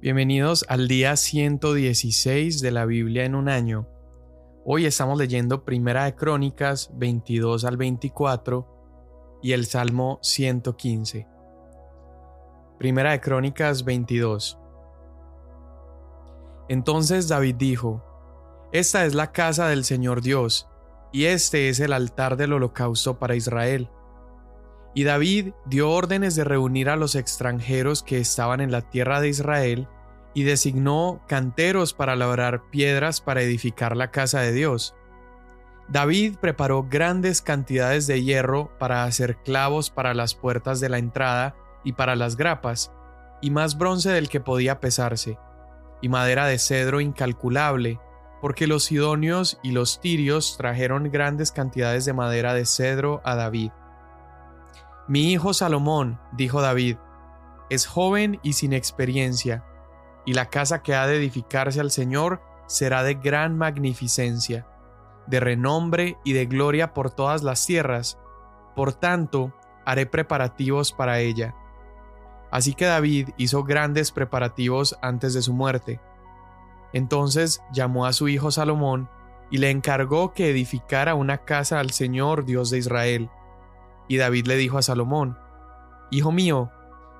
Bienvenidos al día 116 de la Biblia en un año. Hoy estamos leyendo Primera de Crónicas 22 al 24 y el Salmo 115. Primera de Crónicas 22. Entonces David dijo, Esta es la casa del Señor Dios, y este es el altar del holocausto para Israel. Y David dio órdenes de reunir a los extranjeros que estaban en la tierra de Israel y designó canteros para labrar piedras para edificar la casa de Dios. David preparó grandes cantidades de hierro para hacer clavos para las puertas de la entrada y para las grapas, y más bronce del que podía pesarse, y madera de cedro incalculable, porque los sidonios y los tirios trajeron grandes cantidades de madera de cedro a David. Mi hijo Salomón, dijo David, es joven y sin experiencia, y la casa que ha de edificarse al Señor será de gran magnificencia, de renombre y de gloria por todas las tierras, por tanto haré preparativos para ella. Así que David hizo grandes preparativos antes de su muerte. Entonces llamó a su hijo Salomón y le encargó que edificara una casa al Señor Dios de Israel. Y David le dijo a Salomón, Hijo mío,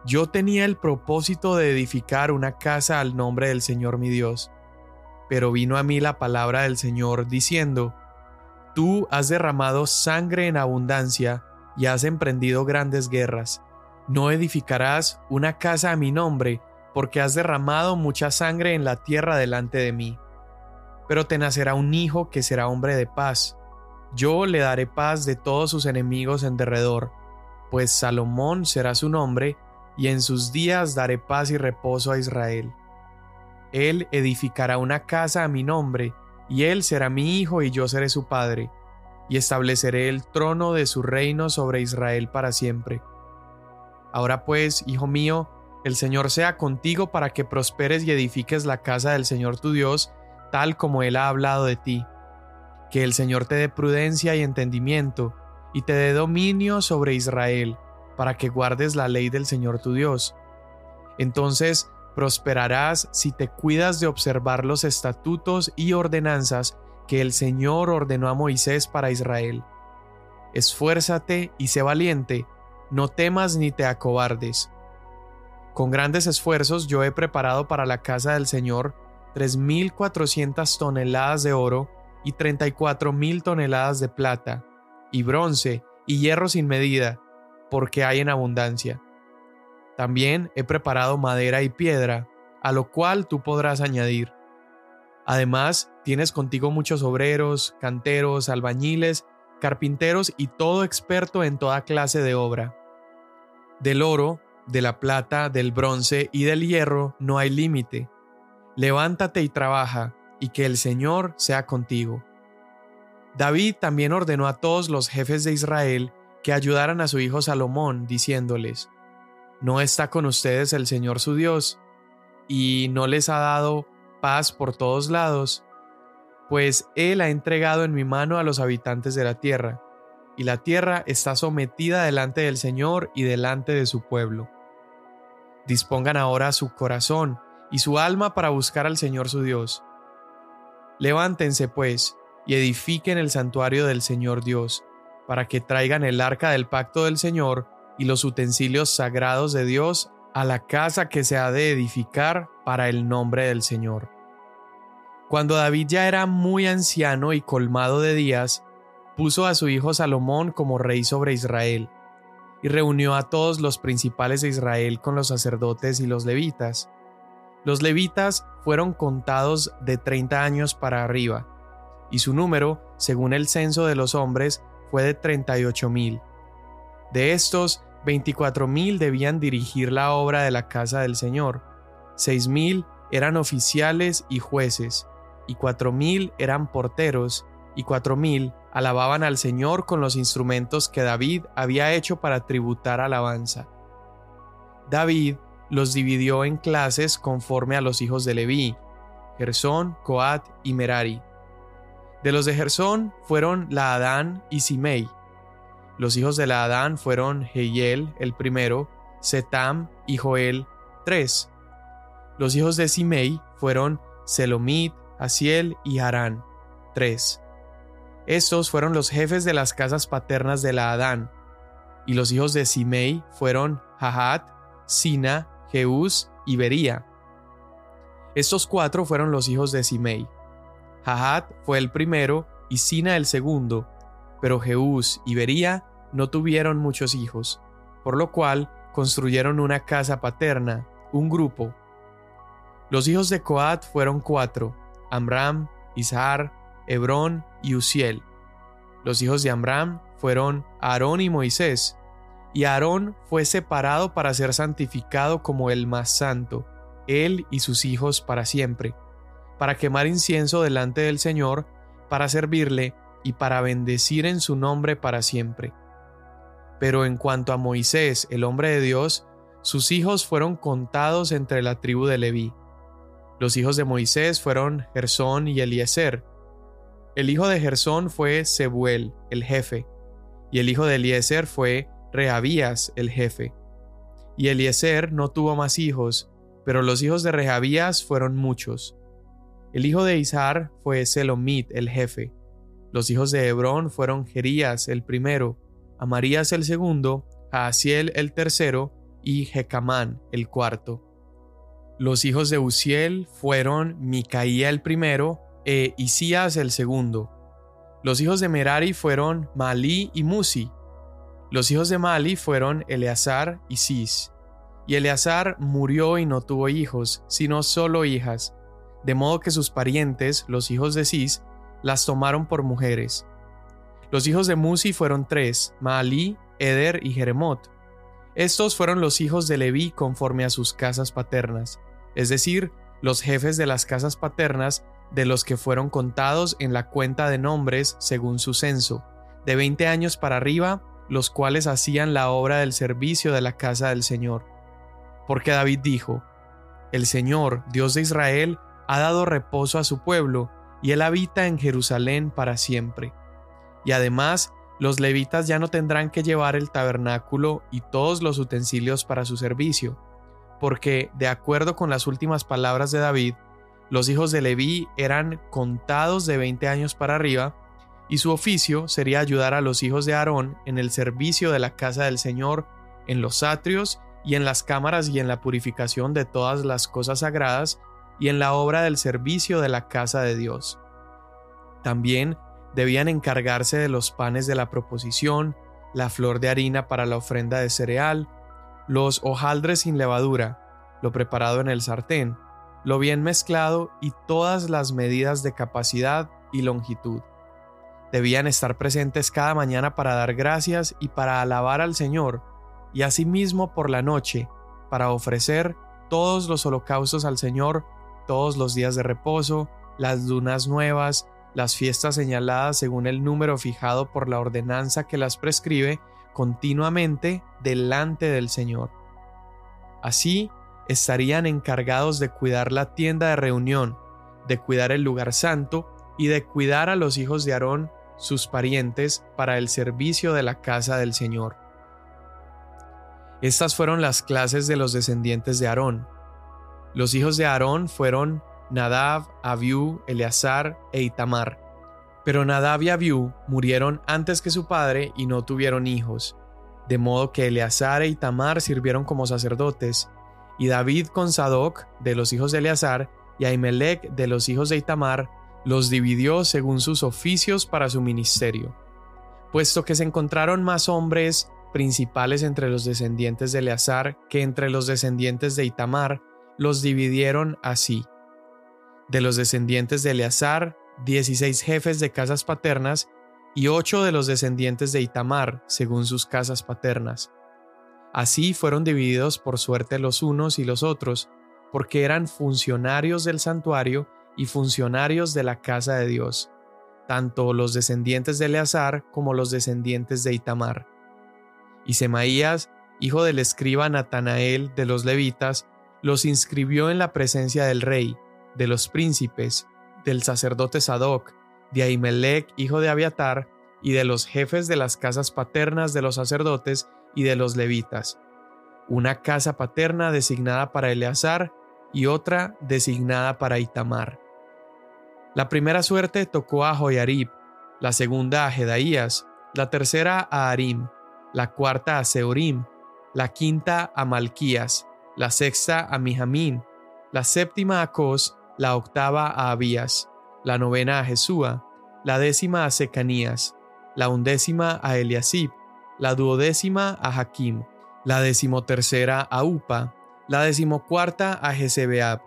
yo tenía el propósito de edificar una casa al nombre del Señor mi Dios. Pero vino a mí la palabra del Señor diciendo, Tú has derramado sangre en abundancia y has emprendido grandes guerras. No edificarás una casa a mi nombre, porque has derramado mucha sangre en la tierra delante de mí. Pero te nacerá un hijo que será hombre de paz. Yo le daré paz de todos sus enemigos en derredor, pues Salomón será su nombre, y en sus días daré paz y reposo a Israel. Él edificará una casa a mi nombre, y él será mi hijo y yo seré su padre, y estableceré el trono de su reino sobre Israel para siempre. Ahora pues, hijo mío, el Señor sea contigo para que prosperes y edifiques la casa del Señor tu Dios, tal como Él ha hablado de ti. Que el Señor te dé prudencia y entendimiento, y te dé dominio sobre Israel, para que guardes la ley del Señor tu Dios. Entonces prosperarás si te cuidas de observar los estatutos y ordenanzas que el Señor ordenó a Moisés para Israel. Esfuérzate y sé valiente, no temas ni te acobardes. Con grandes esfuerzos yo he preparado para la casa del Señor tres mil cuatrocientas toneladas de oro y treinta y cuatro mil toneladas de plata, y bronce, y hierro sin medida, porque hay en abundancia. También he preparado madera y piedra, a lo cual tú podrás añadir. Además, tienes contigo muchos obreros, canteros, albañiles, carpinteros y todo experto en toda clase de obra. Del oro, de la plata, del bronce y del hierro no hay límite. Levántate y trabaja, y que el Señor sea contigo. David también ordenó a todos los jefes de Israel que ayudaran a su hijo Salomón, diciéndoles, ¿No está con ustedes el Señor su Dios? ¿Y no les ha dado paz por todos lados? Pues Él ha entregado en mi mano a los habitantes de la tierra, y la tierra está sometida delante del Señor y delante de su pueblo. Dispongan ahora su corazón y su alma para buscar al Señor su Dios. Levántense, pues, y edifiquen el santuario del Señor Dios, para que traigan el arca del pacto del Señor y los utensilios sagrados de Dios a la casa que se ha de edificar para el nombre del Señor. Cuando David ya era muy anciano y colmado de días, puso a su hijo Salomón como rey sobre Israel, y reunió a todos los principales de Israel con los sacerdotes y los levitas. Los levitas fueron contados de treinta años para arriba, y su número, según el censo de los hombres, fue de 38 mil. De estos, 24 mil debían dirigir la obra de la casa del Señor, 6 mil eran oficiales y jueces, y cuatro mil eran porteros, y cuatro mil alababan al Señor con los instrumentos que David había hecho para tributar alabanza. David los dividió en clases conforme a los hijos de Leví, Gersón, Coat y Merari. De los de Gersón fueron Laadán y Simei. Los hijos de Laadán fueron Jehiel el primero, Setam y Joel tres. Los hijos de Simei fueron Selomit, Asiel y Harán. 3. Estos fueron los jefes de las casas paternas de la Adán. Y los hijos de Simei fueron Jahat, Sina, Jeús y Bería. Estos cuatro fueron los hijos de Simei. Jahat fue el primero y Sina el segundo, pero Jeús y Bería no tuvieron muchos hijos, por lo cual construyeron una casa paterna, un grupo. Los hijos de Coat fueron cuatro, Amram, Ishar, Hebrón y Uziel. Los hijos de Amram fueron Aarón y Moisés, y Aarón fue separado para ser santificado como el más santo, él y sus hijos para siempre, para quemar incienso delante del Señor, para servirle y para bendecir en su nombre para siempre. Pero en cuanto a Moisés, el hombre de Dios, sus hijos fueron contados entre la tribu de Leví. Los hijos de Moisés fueron Gersón y Eliezer. El hijo de Gersón fue Sebuel, el jefe, y el hijo de Eliezer fue Rehabías, el jefe. Y Eliezer no tuvo más hijos, pero los hijos de Rehabías fueron muchos. El hijo de Ishar fue Selomit, el jefe. Los hijos de Hebrón fueron Jerías, el primero, Amarías el segundo, Jaasiel el tercero y Jecamán el cuarto. Los hijos de Uziel fueron Micaía el primero e Isías el segundo. Los hijos de Merari fueron Malí y Musi. Los hijos de Mali fueron Eleazar y Cis. Y Eleazar murió y no tuvo hijos, sino solo hijas, de modo que sus parientes, los hijos de Cis, las tomaron por mujeres. Los hijos de Musi fueron tres, Maalí, Eder y Jeremot. Estos fueron los hijos de Leví conforme a sus casas paternas, es decir, los jefes de las casas paternas de los que fueron contados en la cuenta de nombres según su censo, de veinte años para arriba, los cuales hacían la obra del servicio de la casa del Señor. Porque David dijo, El Señor, Dios de Israel, ha dado reposo a su pueblo, y él habita en Jerusalén para siempre. Y además, los levitas ya no tendrán que llevar el tabernáculo y todos los utensilios para su servicio, porque, de acuerdo con las últimas palabras de David, los hijos de Leví eran contados de 20 años para arriba, y su oficio sería ayudar a los hijos de Aarón en el servicio de la casa del Señor, en los atrios y en las cámaras y en la purificación de todas las cosas sagradas y en la obra del servicio de la casa de Dios. También debían encargarse de los panes de la proposición, la flor de harina para la ofrenda de cereal, los hojaldres sin levadura, lo preparado en el sartén, lo bien mezclado y todas las medidas de capacidad y longitud. Debían estar presentes cada mañana para dar gracias y para alabar al Señor, y asimismo por la noche, para ofrecer todos los holocaustos al Señor todos los días de reposo, las lunas nuevas, las fiestas señaladas según el número fijado por la ordenanza que las prescribe continuamente delante del Señor. Así, estarían encargados de cuidar la tienda de reunión, de cuidar el lugar santo y de cuidar a los hijos de Aarón, sus parientes, para el servicio de la casa del Señor. Estas fueron las clases de los descendientes de Aarón, los hijos de Aarón fueron Nadab, Abiú, Eleazar e Itamar. Pero Nadab y Abiú murieron antes que su padre y no tuvieron hijos, de modo que Eleazar e Itamar sirvieron como sacerdotes, y David con Sadoc, de los hijos de Eleazar, y Ahimelech, de los hijos de Itamar, los dividió según sus oficios para su ministerio. Puesto que se encontraron más hombres principales entre los descendientes de Eleazar que entre los descendientes de Itamar, los dividieron así. De los descendientes de Eleazar, 16 jefes de casas paternas y ocho de los descendientes de Itamar, según sus casas paternas. Así fueron divididos por suerte los unos y los otros, porque eran funcionarios del santuario y funcionarios de la casa de Dios, tanto los descendientes de Eleazar como los descendientes de Itamar. Y Semaías, hijo del escriba Natanael de los levitas, los inscribió en la presencia del rey, de los príncipes, del sacerdote Sadoc, de Ahimelech, hijo de Abiatar, y de los jefes de las casas paternas de los sacerdotes y de los levitas. Una casa paterna designada para Eleazar y otra designada para Itamar. La primera suerte tocó a Joyarib, la segunda a Jedaías, la tercera a Arim, la cuarta a Seorim, la quinta a Malquías, la sexta a Mijamín, la séptima a Cos, la octava a Abías, la novena a Jesúa, la décima a Secanías, la undécima a Eliasib, la duodécima a Hakim, la decimotercera a Upa, la decimocuarta a Jezebeab,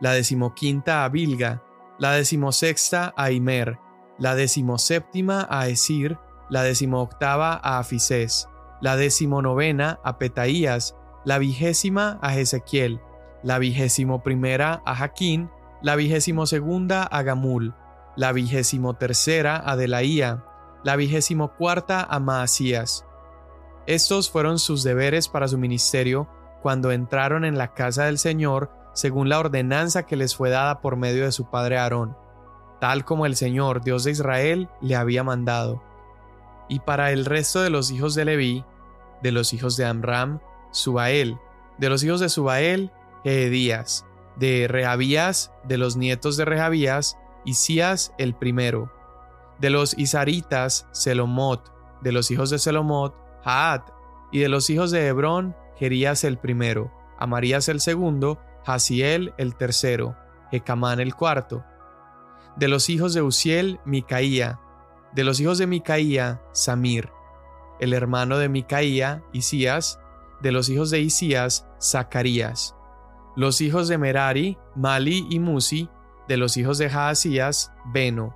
la decimoquinta a Bilga, la decimosexta a Imer, la decimoséptima a Esir, la decimoctava a Afisés, la decimonovena a Petaías, la vigésima a Ezequiel, la vigésimo primera a Jaquín, la vigésimo segunda a Gamul, la vigésimo tercera a Delaía, la vigésimo cuarta a Maasías. Estos fueron sus deberes para su ministerio cuando entraron en la casa del Señor según la ordenanza que les fue dada por medio de su padre Aarón, tal como el Señor, Dios de Israel, le había mandado. Y para el resto de los hijos de Leví, de los hijos de Amram, Subael, de los hijos de Subael, Edías, de Rehabías, de los nietos de Rehabías, Isías el primero, de los Isaritas, Selomot, de los hijos de Selomot, Haat, y de los hijos de Hebrón, Gerías el primero, Amarías el segundo, Hasiel el tercero, Jecamán el cuarto. De los hijos de Uziel, Micaía, de los hijos de Micaía, Samir, el hermano de Micaía, Isías, de los hijos de Isías, Zacarías, los hijos de Merari, Mali y Musi, de los hijos de Jaasías, Beno.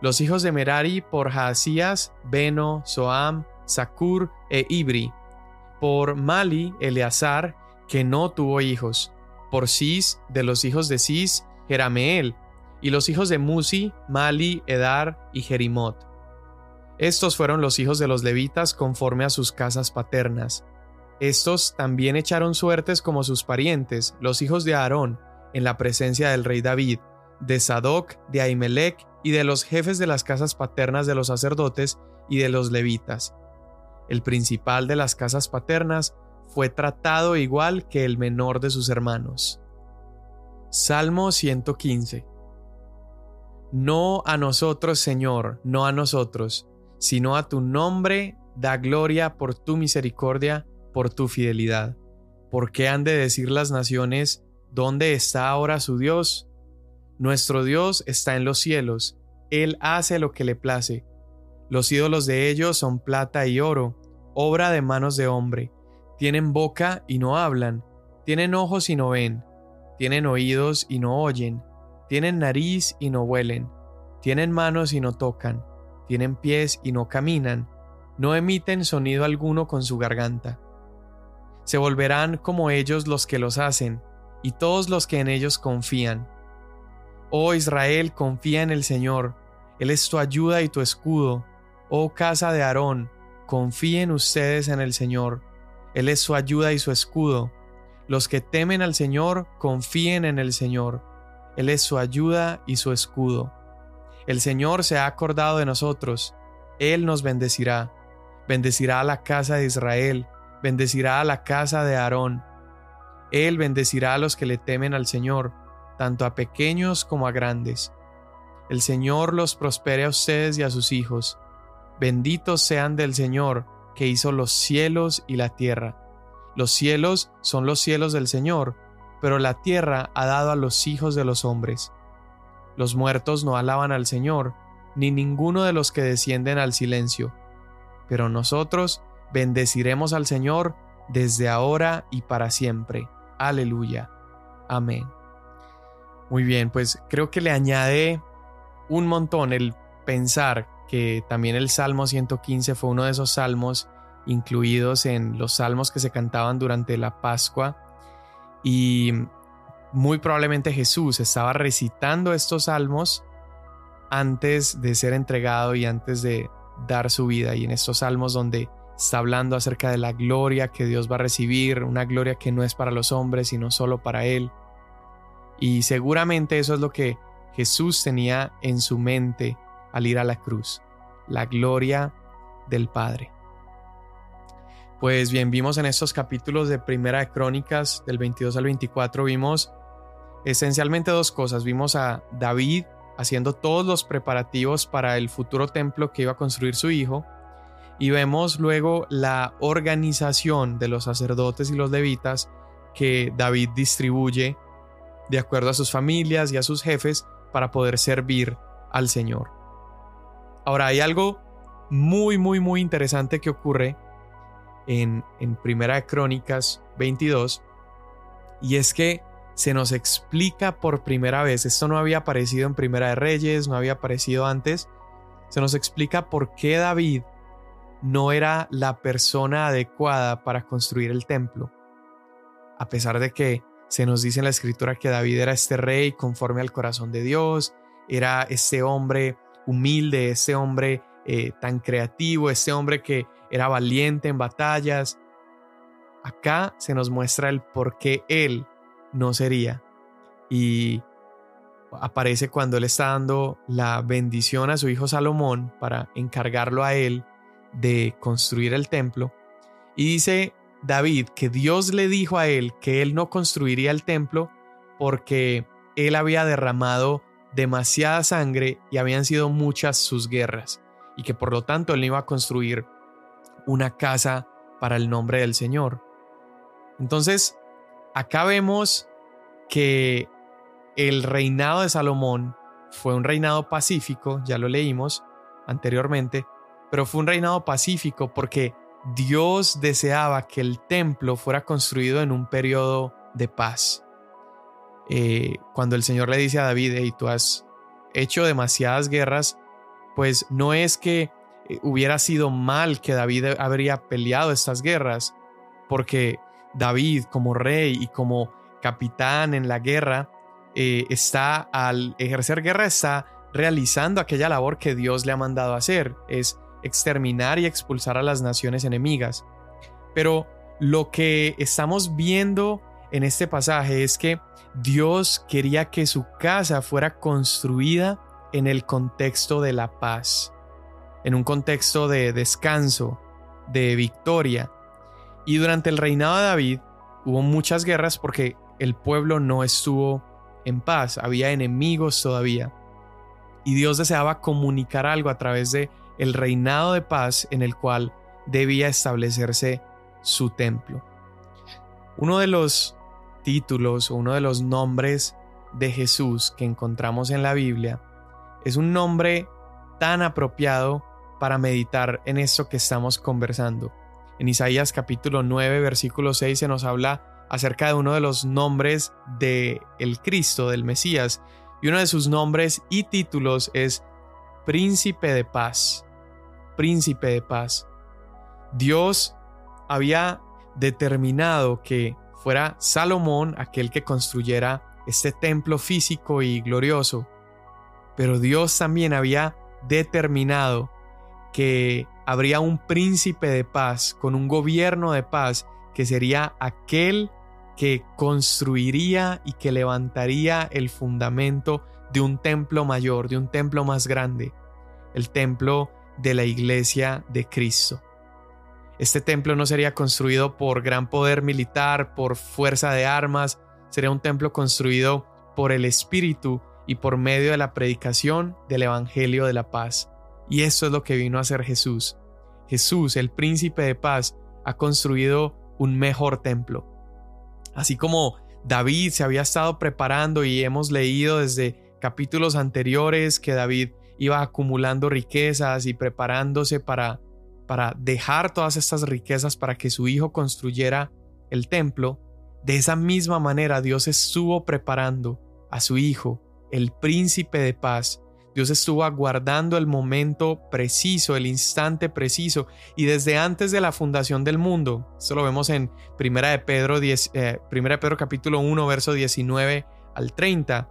Los hijos de Merari por Jaasías, Beno, Soam, Sakur e Ibri. Por Mali, Eleazar, que no tuvo hijos. Por Cis, de los hijos de Cis, Jerameel. Y los hijos de Musi, Mali, Edar y Jerimot. Estos fueron los hijos de los levitas conforme a sus casas paternas. Estos también echaron suertes como sus parientes, los hijos de Aarón, en la presencia del rey David, de Sadoc, de Ahimelech y de los jefes de las casas paternas de los sacerdotes y de los levitas. El principal de las casas paternas fue tratado igual que el menor de sus hermanos. Salmo 115 No a nosotros, Señor, no a nosotros, sino a tu nombre da gloria por tu misericordia por tu fidelidad. ¿Por qué han de decir las naciones, ¿dónde está ahora su Dios? Nuestro Dios está en los cielos, Él hace lo que le place. Los ídolos de ellos son plata y oro, obra de manos de hombre. Tienen boca y no hablan, tienen ojos y no ven, tienen oídos y no oyen, tienen nariz y no huelen, tienen manos y no tocan, tienen pies y no caminan, no emiten sonido alguno con su garganta se volverán como ellos los que los hacen, y todos los que en ellos confían. Oh Israel, confía en el Señor, Él es tu ayuda y tu escudo. Oh casa de Aarón, confíen ustedes en el Señor, Él es su ayuda y su escudo. Los que temen al Señor, confíen en el Señor, Él es su ayuda y su escudo. El Señor se ha acordado de nosotros, Él nos bendecirá, bendecirá a la casa de Israel, bendecirá a la casa de Aarón. Él bendecirá a los que le temen al Señor, tanto a pequeños como a grandes. El Señor los prospere a ustedes y a sus hijos. Benditos sean del Señor, que hizo los cielos y la tierra. Los cielos son los cielos del Señor, pero la tierra ha dado a los hijos de los hombres. Los muertos no alaban al Señor, ni ninguno de los que descienden al silencio. Pero nosotros Bendeciremos al Señor desde ahora y para siempre. Aleluya. Amén. Muy bien, pues creo que le añade un montón el pensar que también el Salmo 115 fue uno de esos salmos incluidos en los salmos que se cantaban durante la Pascua. Y muy probablemente Jesús estaba recitando estos salmos antes de ser entregado y antes de dar su vida. Y en estos salmos donde Está hablando acerca de la gloria que Dios va a recibir, una gloria que no es para los hombres, sino solo para Él. Y seguramente eso es lo que Jesús tenía en su mente al ir a la cruz, la gloria del Padre. Pues bien, vimos en estos capítulos de Primera de Crónicas, del 22 al 24, vimos esencialmente dos cosas. Vimos a David haciendo todos los preparativos para el futuro templo que iba a construir su hijo. Y vemos luego la organización de los sacerdotes y los levitas que David distribuye de acuerdo a sus familias y a sus jefes para poder servir al Señor. Ahora hay algo muy, muy, muy interesante que ocurre en, en Primera de Crónicas 22 y es que se nos explica por primera vez, esto no había aparecido en Primera de Reyes, no había aparecido antes, se nos explica por qué David no era la persona adecuada para construir el templo. A pesar de que se nos dice en la escritura que David era este rey conforme al corazón de Dios, era este hombre humilde, este hombre eh, tan creativo, este hombre que era valiente en batallas. Acá se nos muestra el por qué él no sería. Y aparece cuando él está dando la bendición a su hijo Salomón para encargarlo a él de construir el templo. Y dice David que Dios le dijo a él que él no construiría el templo porque él había derramado demasiada sangre y habían sido muchas sus guerras y que por lo tanto él iba a construir una casa para el nombre del Señor. Entonces, Acá vemos que el reinado de Salomón fue un reinado pacífico, ya lo leímos anteriormente, pero fue un reinado pacífico porque Dios deseaba que el templo fuera construido en un periodo de paz. Eh, cuando el Señor le dice a David, y tú has hecho demasiadas guerras, pues no es que eh, hubiera sido mal que David habría peleado estas guerras, porque David como rey y como capitán en la guerra, eh, está al ejercer guerra, está realizando aquella labor que Dios le ha mandado hacer, es exterminar y expulsar a las naciones enemigas. Pero lo que estamos viendo en este pasaje es que Dios quería que su casa fuera construida en el contexto de la paz, en un contexto de descanso, de victoria, y durante el reinado de David hubo muchas guerras porque el pueblo no estuvo en paz, había enemigos todavía. Y Dios deseaba comunicar algo a través de el reinado de paz en el cual debía establecerse su templo. Uno de los títulos o uno de los nombres de Jesús que encontramos en la Biblia es un nombre tan apropiado para meditar en esto que estamos conversando. En Isaías capítulo 9, versículo 6 se nos habla acerca de uno de los nombres de el Cristo, del Mesías, y uno de sus nombres y títulos es Príncipe de Paz. Príncipe de Paz. Dios había determinado que fuera Salomón aquel que construyera este templo físico y glorioso, pero Dios también había determinado que habría un príncipe de paz con un gobierno de paz que sería aquel que construiría y que levantaría el fundamento de un templo mayor, de un templo más grande, el templo de la iglesia de Cristo. Este templo no sería construido por gran poder militar, por fuerza de armas, sería un templo construido por el Espíritu y por medio de la predicación del Evangelio de la paz. Y eso es lo que vino a hacer Jesús, Jesús, el príncipe de paz, ha construido un mejor templo. Así como David se había estado preparando y hemos leído desde capítulos anteriores que David iba acumulando riquezas y preparándose para para dejar todas estas riquezas para que su hijo construyera el templo, de esa misma manera Dios estuvo preparando a su hijo, el príncipe de paz, Dios estuvo aguardando el momento preciso, el instante preciso, y desde antes de la fundación del mundo, esto lo vemos en Primera de Pedro, 10, eh, Primera de Pedro capítulo 1, verso 19 al 30,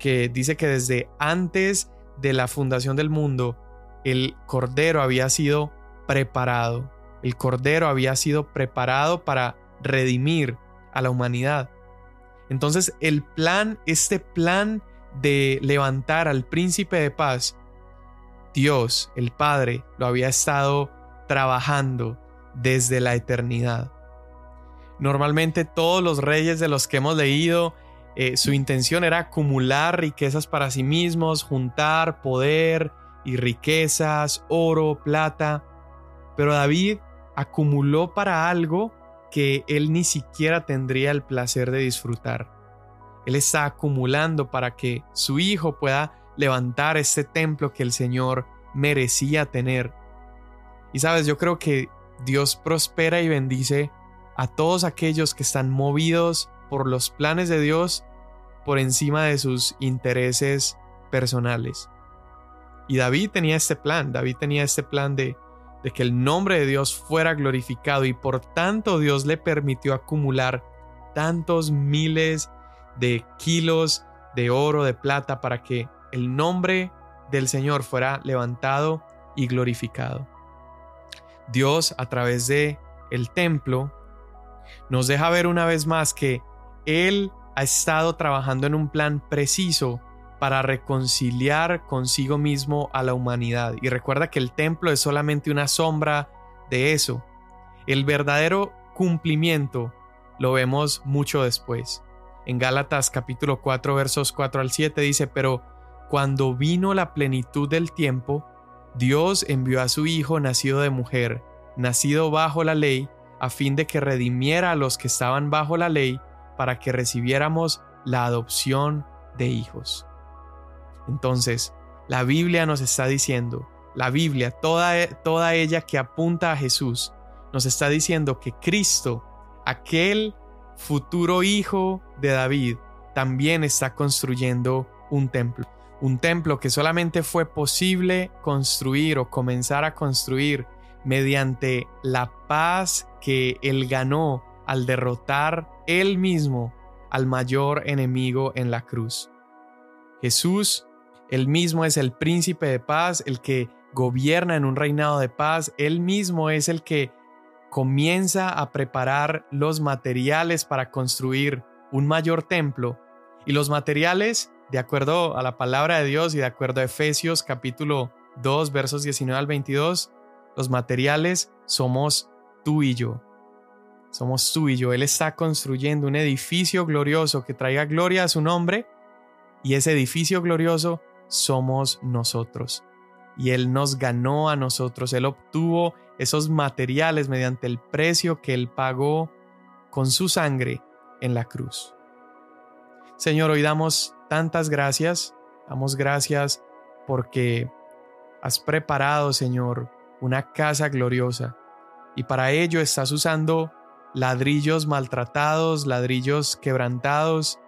que dice que desde antes de la fundación del mundo, el Cordero había sido preparado, el Cordero había sido preparado para redimir a la humanidad. Entonces el plan, este plan de levantar al príncipe de paz, Dios, el Padre, lo había estado trabajando desde la eternidad. Normalmente todos los reyes de los que hemos leído eh, su intención era acumular riquezas para sí mismos, juntar poder y riquezas, oro, plata. Pero David acumuló para algo que él ni siquiera tendría el placer de disfrutar. Él está acumulando para que su hijo pueda levantar este templo que el Señor merecía tener. Y sabes, yo creo que Dios prospera y bendice a todos aquellos que están movidos por los planes de Dios por encima de sus intereses personales. Y David tenía este plan, David tenía este plan de, de que el nombre de Dios fuera glorificado y por tanto Dios le permitió acumular tantos miles de kilos de oro, de plata, para que el nombre del Señor fuera levantado y glorificado. Dios a través de el templo nos deja ver una vez más que Él ha estado trabajando en un plan preciso para reconciliar consigo mismo a la humanidad. Y recuerda que el templo es solamente una sombra de eso. El verdadero cumplimiento lo vemos mucho después. En Gálatas capítulo 4 versos 4 al 7 dice, pero cuando vino la plenitud del tiempo, Dios envió a su Hijo nacido de mujer, nacido bajo la ley, a fin de que redimiera a los que estaban bajo la ley, para que recibiéramos la adopción de hijos. Entonces, la Biblia nos está diciendo, la Biblia, toda, toda ella que apunta a Jesús, nos está diciendo que Cristo, aquel futuro hijo de David, también está construyendo un templo. Un templo que solamente fue posible construir o comenzar a construir mediante la paz que él ganó al derrotar él mismo al mayor enemigo en la cruz. Jesús, él mismo es el príncipe de paz, el que gobierna en un reinado de paz, él mismo es el que comienza a preparar los materiales para construir un mayor templo. Y los materiales, de acuerdo a la palabra de Dios y de acuerdo a Efesios capítulo 2 versos 19 al 22, los materiales somos tú y yo. Somos tú y yo. Él está construyendo un edificio glorioso que traiga gloria a su nombre y ese edificio glorioso somos nosotros. Y Él nos ganó a nosotros. Él obtuvo esos materiales mediante el precio que Él pagó con su sangre en la cruz. Señor, hoy damos tantas gracias. Damos gracias porque has preparado, Señor, una casa gloriosa. Y para ello estás usando ladrillos maltratados, ladrillos quebrantados,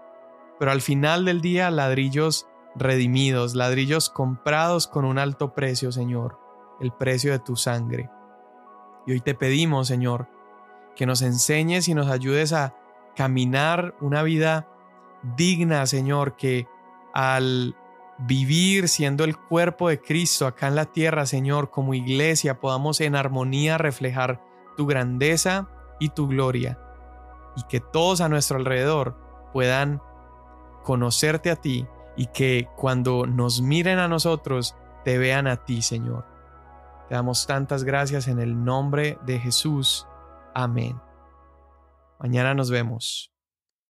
pero al final del día ladrillos redimidos, ladrillos comprados con un alto precio, Señor, el precio de tu sangre. Y hoy te pedimos, Señor, que nos enseñes y nos ayudes a caminar una vida digna, Señor, que al vivir siendo el cuerpo de Cristo acá en la tierra, Señor, como iglesia, podamos en armonía reflejar tu grandeza y tu gloria, y que todos a nuestro alrededor puedan conocerte a ti y que cuando nos miren a nosotros, te vean a ti, Señor. Te damos tantas gracias en el nombre de Jesús. Amén. Mañana nos vemos.